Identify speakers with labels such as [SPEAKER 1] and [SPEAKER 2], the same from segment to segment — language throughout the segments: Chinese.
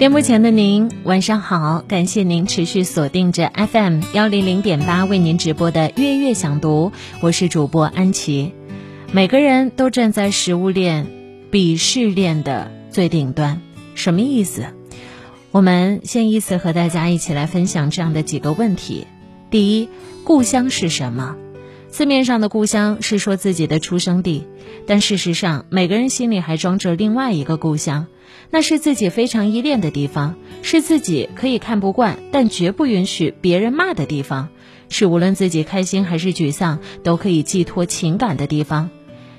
[SPEAKER 1] 电幕前的您，晚上好！感谢您持续锁定着 FM 幺零零点八为您直播的《月月想读》，我是主播安琪。每个人都站在食物链、鄙视链的最顶端，什么意思？我们先依次和大家一起来分享这样的几个问题：第一，故乡是什么？字面上的故乡是说自己的出生地，但事实上，每个人心里还装着另外一个故乡，那是自己非常依恋的地方，是自己可以看不惯但绝不允许别人骂的地方，是无论自己开心还是沮丧都可以寄托情感的地方。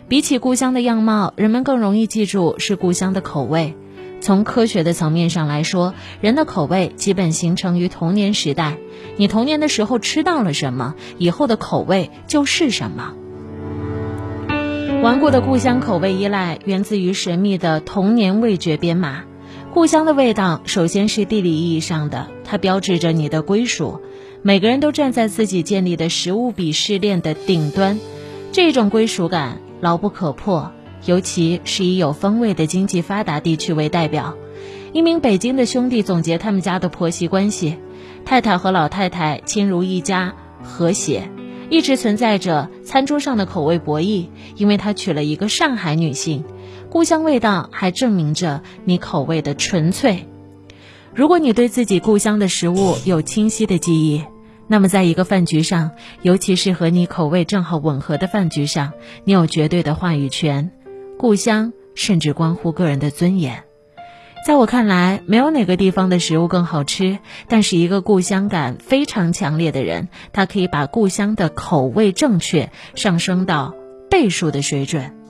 [SPEAKER 1] 比起故乡的样貌，人们更容易记住是故乡的口味。从科学的层面上来说，人的口味基本形成于童年时代。你童年的时候吃到了什么，以后的口味就是什么。顽固的故乡口味依赖源自于神秘的童年味觉编码。故乡的味道首先是地理意义上的，它标志着你的归属。每个人都站在自己建立的食物鄙视链的顶端，这种归属感牢不可破。尤其是以有风味的经济发达地区为代表。一名北京的兄弟总结他们家的婆媳关系：太太和老太太亲如一家，和谐，一直存在着餐桌上的口味博弈，因为他娶了一个上海女性。故乡味道还证明着你口味的纯粹。如果你对自己故乡的食物有清晰的记忆，那么在一个饭局上，尤其是和你口味正好吻合的饭局上，你有绝对的话语权。故乡甚至关乎个人的尊严，在我看来，没有哪个地方的食物更好吃。但是，一个故乡感非常强烈的人，他可以把故乡的口味正确上升到倍数的水准。